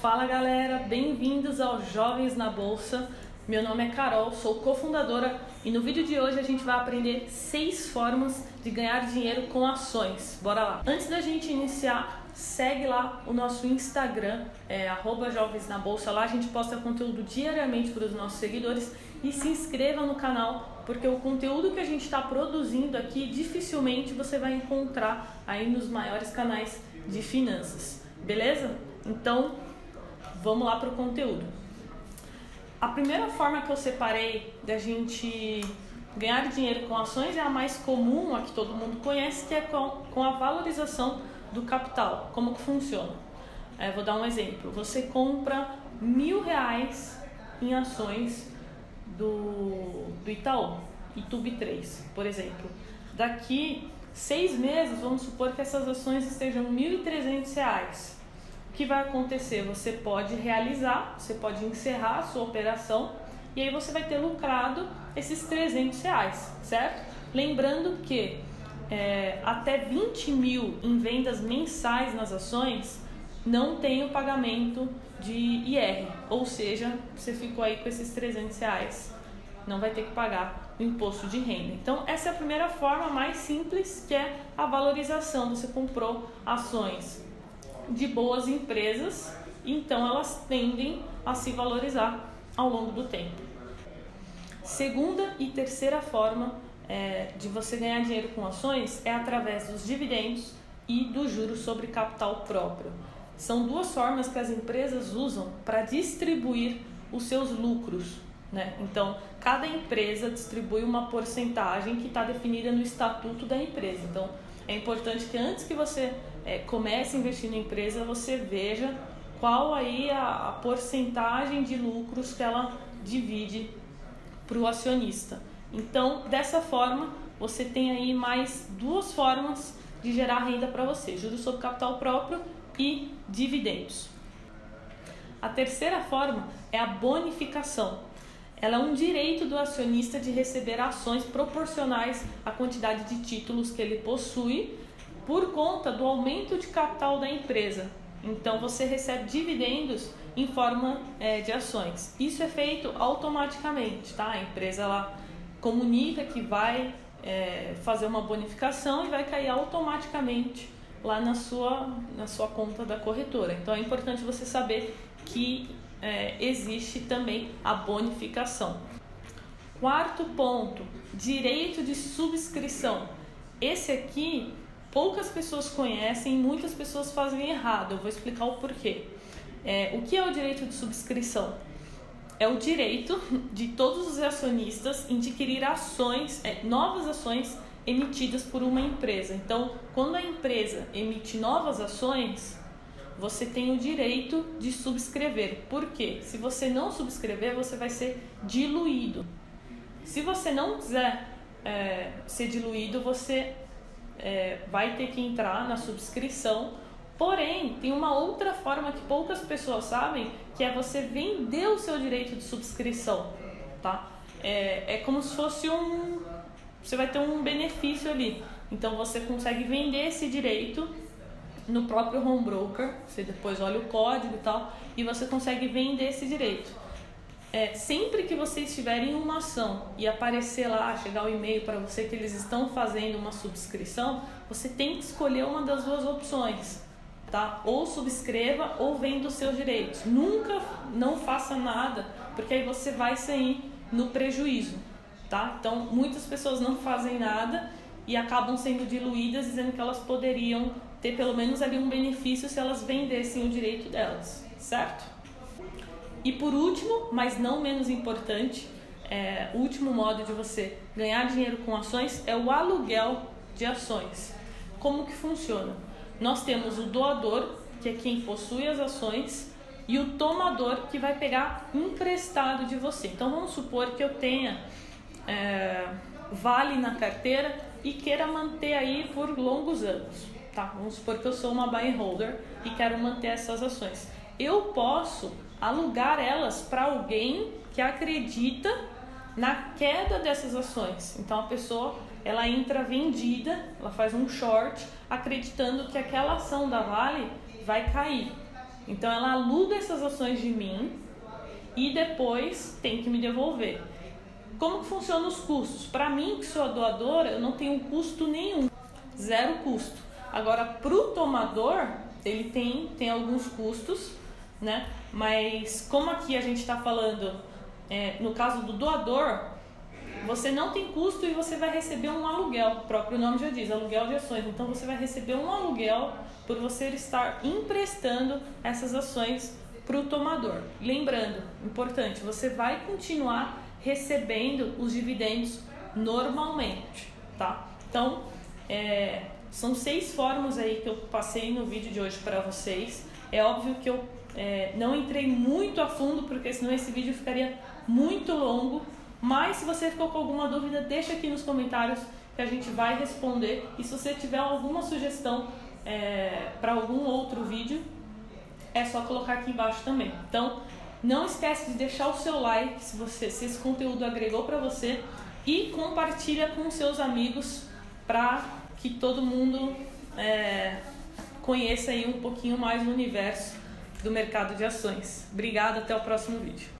Fala galera, bem-vindos ao Jovens na Bolsa. Meu nome é Carol, sou cofundadora e no vídeo de hoje a gente vai aprender seis formas de ganhar dinheiro com ações. Bora lá! Antes da gente iniciar, segue lá o nosso Instagram, é Jovens na Bolsa. Lá a gente posta conteúdo diariamente para os nossos seguidores e se inscreva no canal, porque o conteúdo que a gente está produzindo aqui dificilmente você vai encontrar aí nos maiores canais de finanças, beleza? Então vamos lá para o conteúdo. A primeira forma que eu separei da gente ganhar dinheiro com ações é a mais comum, a que todo mundo conhece, que é com, com a valorização do capital. Como que funciona? É, vou dar um exemplo. Você compra mil reais em ações do, do Itaú, Itube 3, por exemplo. Daqui seis meses, vamos supor que essas ações estejam R$ 1.300 o que vai acontecer? Você pode realizar, você pode encerrar a sua operação e aí você vai ter lucrado esses 300 reais, certo? Lembrando que é, até 20 mil em vendas mensais nas ações não tem o pagamento de IR, ou seja, você ficou aí com esses 300 reais, não vai ter que pagar o imposto de renda. Então, essa é a primeira forma mais simples, que é a valorização. Você comprou ações de boas empresas, então elas tendem a se valorizar ao longo do tempo. Segunda e terceira forma é, de você ganhar dinheiro com ações é através dos dividendos e do juros sobre capital próprio. São duas formas que as empresas usam para distribuir os seus lucros. Né? Então, cada empresa distribui uma porcentagem que está definida no estatuto da empresa. Então, é importante que antes que você é, comece a investir na empresa, você veja qual aí a, a porcentagem de lucros que ela divide para o acionista. Então, dessa forma, você tem aí mais duas formas de gerar renda para você: juros sobre capital próprio e dividendos. A terceira forma é a bonificação. Ela é um direito do acionista de receber ações proporcionais à quantidade de títulos que ele possui por conta do aumento de capital da empresa. Então você recebe dividendos em forma é, de ações. Isso é feito automaticamente, tá? A empresa ela comunica que vai é, fazer uma bonificação e vai cair automaticamente lá na sua, na sua conta da corretora. Então é importante você saber que é, existe também a bonificação. Quarto ponto, direito de subscrição. Esse aqui poucas pessoas conhecem, muitas pessoas fazem errado. Eu vou explicar o porquê. É, o que é o direito de subscrição? É o direito de todos os acionistas adquirir ações, é, novas ações emitidas por uma empresa. Então, quando a empresa emite novas ações, você tem o direito de subscrever. Por quê? Se você não subscrever, você vai ser diluído. Se você não quiser é, ser diluído, você é, vai ter que entrar na subscrição. Porém, tem uma outra forma que poucas pessoas sabem, que é você vender o seu direito de subscrição, tá? É, é como se fosse um... Você vai ter um benefício ali. Então, você consegue vender esse direito no próprio home broker, você depois olha o código e tal, e você consegue vender esse direito. É, sempre que vocês tiverem uma ação e aparecer lá, chegar o um e-mail para você que eles estão fazendo uma subscrição, você tem que escolher uma das duas opções, tá? Ou subscreva ou venda os seus direitos. Nunca não faça nada, porque aí você vai sair no prejuízo, tá? Então, muitas pessoas não fazem nada e acabam sendo diluídas dizendo que elas poderiam ter pelo menos ali um benefício se elas vendessem o direito delas, certo? E por último, mas não menos importante, é, o último modo de você ganhar dinheiro com ações é o aluguel de ações. Como que funciona? Nós temos o doador, que é quem possui as ações, e o tomador, que vai pegar emprestado de você. Então vamos supor que eu tenha é, vale na carteira e queira manter aí por longos anos. Tá? Vamos supor que eu sou uma buy holder e quero manter essas ações. Eu posso alugar elas para alguém que acredita na queda dessas ações. Então a pessoa ela entra vendida, ela faz um short acreditando que aquela ação da Vale vai cair. Então ela aluga essas ações de mim e depois tem que me devolver. Como que funcionam os custos? Para mim, que sou a doadora, eu não tenho custo nenhum, zero custo. Agora, para o tomador, ele tem, tem alguns custos, né? Mas como aqui a gente está falando, é, no caso do doador, você não tem custo e você vai receber um aluguel. O próprio nome já diz, aluguel de ações. Então você vai receber um aluguel por você estar emprestando essas ações para o tomador. Lembrando, importante, você vai continuar recebendo os dividendos normalmente, tá? Então, é, são seis formas aí que eu passei no vídeo de hoje para vocês. É óbvio que eu é, não entrei muito a fundo, porque senão esse vídeo ficaria muito longo. Mas se você ficou com alguma dúvida, deixa aqui nos comentários que a gente vai responder. E se você tiver alguma sugestão é, para algum outro vídeo, é só colocar aqui embaixo também. Então, não esquece de deixar o seu like se, você, se esse conteúdo agregou para você e compartilha com seus amigos para que todo mundo é, conheça aí um pouquinho mais o universo do mercado de ações. Obrigada, até o próximo vídeo.